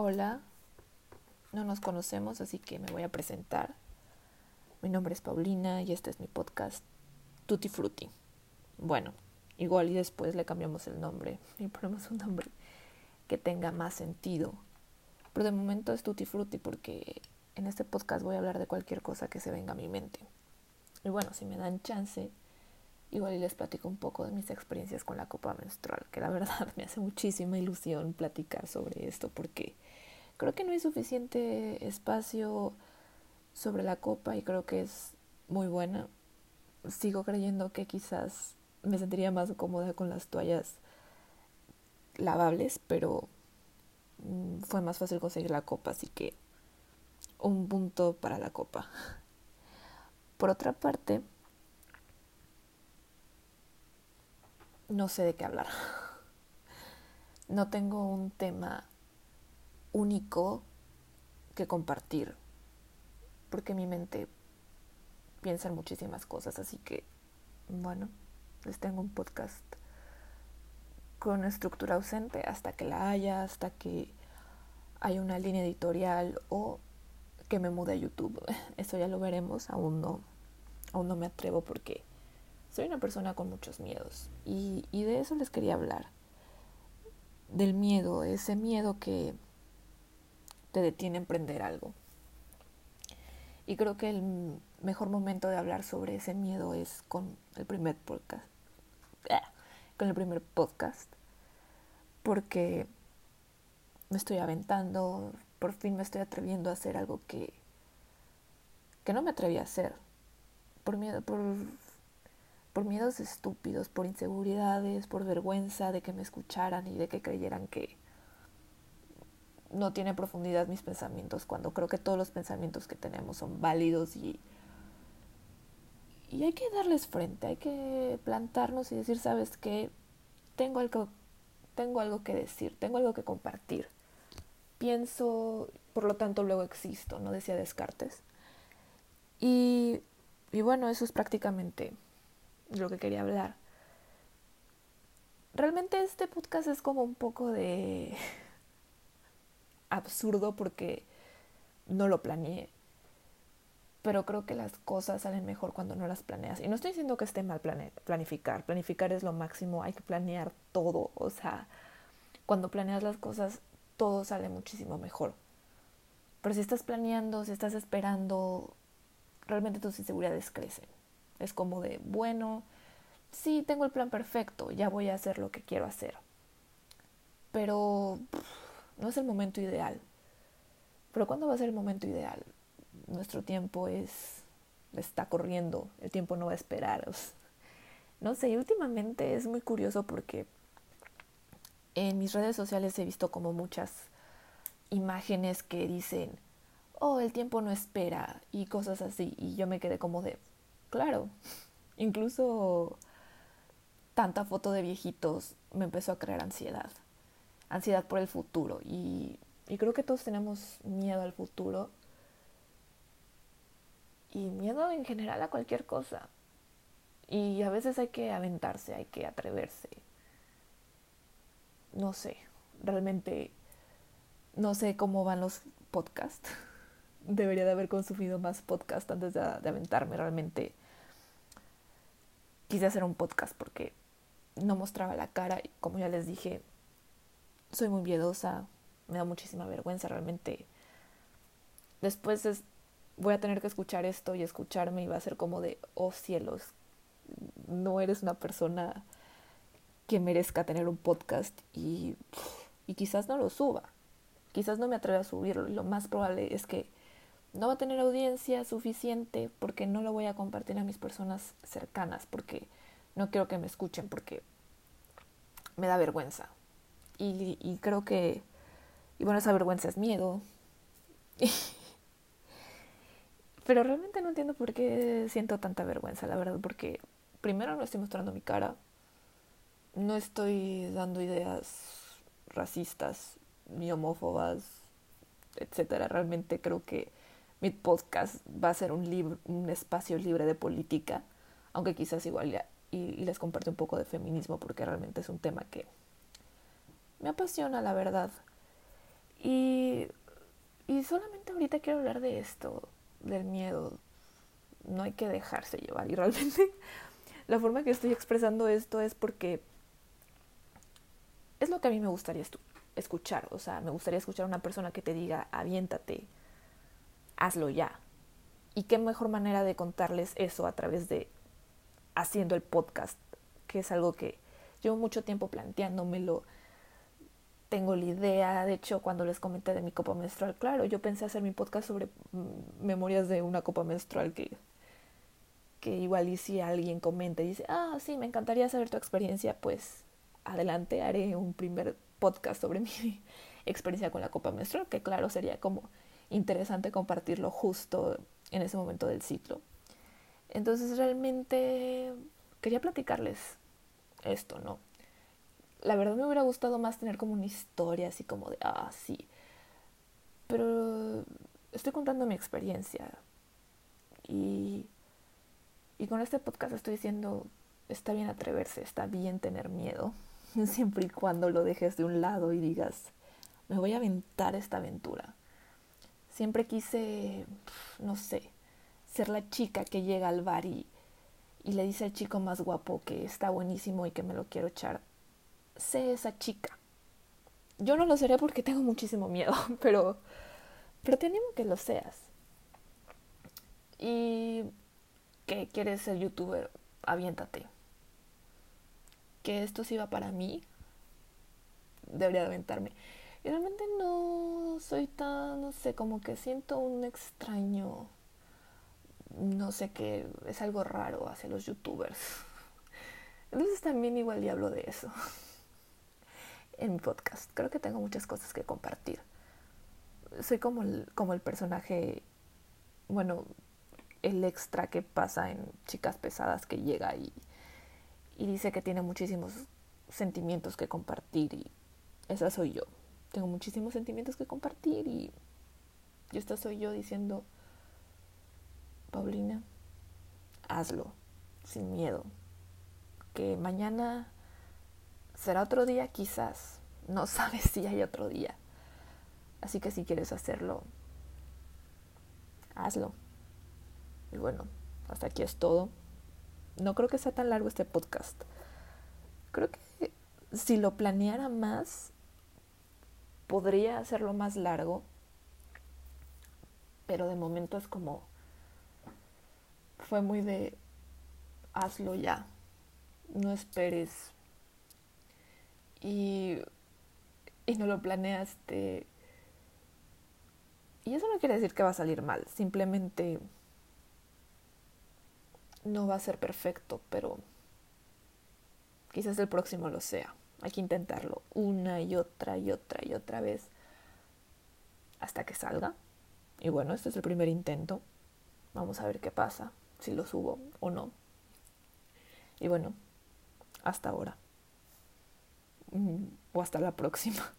Hola, no nos conocemos, así que me voy a presentar. Mi nombre es Paulina y este es mi podcast Tutti Frutti. Bueno, igual y después le cambiamos el nombre y ponemos un nombre que tenga más sentido. Pero de momento es Tutti Frutti porque en este podcast voy a hablar de cualquier cosa que se venga a mi mente. Y bueno, si me dan chance, igual y les platico un poco de mis experiencias con la copa menstrual, que la verdad me hace muchísima ilusión platicar sobre esto porque creo que no hay suficiente espacio sobre la copa y creo que es muy buena. Sigo creyendo que quizás me sentiría más cómoda con las toallas lavables, pero mm, fue más fácil conseguir la copa, así que un punto para la copa. Por otra parte, no sé de qué hablar. No tengo un tema único que compartir, porque mi mente piensa en muchísimas cosas, así que, bueno, les tengo un podcast con estructura ausente hasta que la haya, hasta que haya una línea editorial o que me mude a YouTube. Eso ya lo veremos, aún no, aún no me atrevo porque soy una persona con muchos miedos y, y de eso les quería hablar. Del miedo, ese miedo que te detiene a emprender algo. Y creo que el mejor momento de hablar sobre ese miedo es con el primer podcast. Ah, con el primer podcast. Porque me estoy aventando, por fin me estoy atreviendo a hacer algo que, que no me atreví a hacer. Por miedo, por, por miedos estúpidos, por inseguridades, por vergüenza de que me escucharan y de que creyeran que, no tiene profundidad mis pensamientos, cuando creo que todos los pensamientos que tenemos son válidos y, y hay que darles frente, hay que plantarnos y decir, sabes qué, tengo algo, tengo algo que decir, tengo algo que compartir. Pienso, por lo tanto luego existo, ¿no? Decía Descartes. Y, y bueno, eso es prácticamente lo que quería hablar. Realmente este podcast es como un poco de absurdo porque no lo planeé. Pero creo que las cosas salen mejor cuando no las planeas. Y no estoy diciendo que esté mal planificar. Planificar es lo máximo. Hay que planear todo. O sea, cuando planeas las cosas, todo sale muchísimo mejor. Pero si estás planeando, si estás esperando, realmente tus inseguridades crecen. Es como de, bueno, sí, tengo el plan perfecto, ya voy a hacer lo que quiero hacer. Pero no es el momento ideal. Pero ¿cuándo va a ser el momento ideal? Nuestro tiempo es está corriendo, el tiempo no va a esperar. no sé, últimamente es muy curioso porque en mis redes sociales he visto como muchas imágenes que dicen, oh, el tiempo no espera y cosas así. Y yo me quedé como de, claro, incluso tanta foto de viejitos me empezó a crear ansiedad ansiedad por el futuro. Y, creo que todos tenemos miedo al futuro. Y miedo en general a cualquier cosa. Y a veces hay que aventarse, hay que atreverse. No sé, realmente no sé cómo van los podcasts. Debería de haber consumido más podcast antes de, de aventarme. Realmente quise hacer un podcast porque no mostraba la cara. Y como ya les dije, soy muy miedosa, me da muchísima vergüenza realmente. Después es, voy a tener que escuchar esto y escucharme y va a ser como de, oh cielos, no eres una persona que merezca tener un podcast y, y quizás no lo suba, quizás no me atreva a subirlo lo más probable es que no va a tener audiencia suficiente porque no lo voy a compartir a mis personas cercanas, porque no quiero que me escuchen, porque me da vergüenza. Y, creo que, y bueno, esa vergüenza es miedo. Pero realmente no entiendo por qué siento tanta vergüenza, la verdad, porque primero no estoy mostrando mi cara, no estoy dando ideas racistas ni homófobas, etcétera. Realmente creo que mi podcast va a ser un, un espacio libre de política, aunque quizás igual y les comparte un poco de feminismo porque realmente es un tema que me apasiona la verdad. Y, y solamente ahorita quiero hablar de esto, del miedo. No hay que dejarse llevar. Y realmente la forma que estoy expresando esto es porque es lo que a mí me gustaría escuchar. O sea, me gustaría escuchar a una persona que te diga, aviéntate, hazlo ya. Y qué mejor manera de contarles eso a través de haciendo el podcast, que es algo que llevo mucho tiempo planteándomelo. Tengo la idea, de hecho, cuando les comenté de mi copa menstrual, claro, yo pensé hacer mi podcast sobre mm, memorias de una copa menstrual que, que igual y si alguien comenta y dice, ah, sí, me encantaría saber tu experiencia, pues adelante haré un primer podcast sobre mi experiencia con la copa menstrual, que claro, sería como interesante compartirlo justo en ese momento del ciclo. Entonces realmente quería platicarles esto, ¿no? La verdad me hubiera gustado más tener como una historia así como de, ah, sí. Pero estoy contando mi experiencia. Y, y con este podcast estoy diciendo, está bien atreverse, está bien tener miedo, siempre y cuando lo dejes de un lado y digas, me voy a aventar esta aventura. Siempre quise, no sé, ser la chica que llega al bar y, y le dice al chico más guapo que está buenísimo y que me lo quiero echar. Sé esa chica. Yo no lo seré porque tengo muchísimo miedo, pero, pero te animo que lo seas. Y que quieres ser youtuber, aviéntate. Que esto sí va para mí, debería de aventarme. Y realmente no soy tan, no sé, como que siento un extraño, no sé qué, es algo raro hacia los youtubers. Entonces también igual y hablo de eso en mi podcast. Creo que tengo muchas cosas que compartir. Soy como el, como el personaje, bueno, el extra que pasa en Chicas Pesadas que llega y, y dice que tiene muchísimos sentimientos que compartir y esa soy yo tengo muchísimos sentimientos que compartir y, y esta soy yo diciendo, Paulina, hazlo, sin miedo, que mañana será otro día quizás, no sabes si hay otro día. Así que si quieres hacerlo, hazlo. Y bueno, hasta aquí es todo. No creo que sea tan largo este podcast. Creo que si lo planeara más, podría hacerlo más largo, pero de momento es como, fue muy de, hazlo ya, no esperes. Y, y no lo planeaste. Y eso no quiere decir que va a salir mal, simplemente no va a ser perfecto, pero quizás el próximo lo sea. Hay que intentarlo una y otra y otra y otra vez hasta que salga. Y bueno, este es el primer intento. Vamos a ver qué pasa, si lo subo o no. Y bueno, hasta ahora. Mm, o hasta la próxima.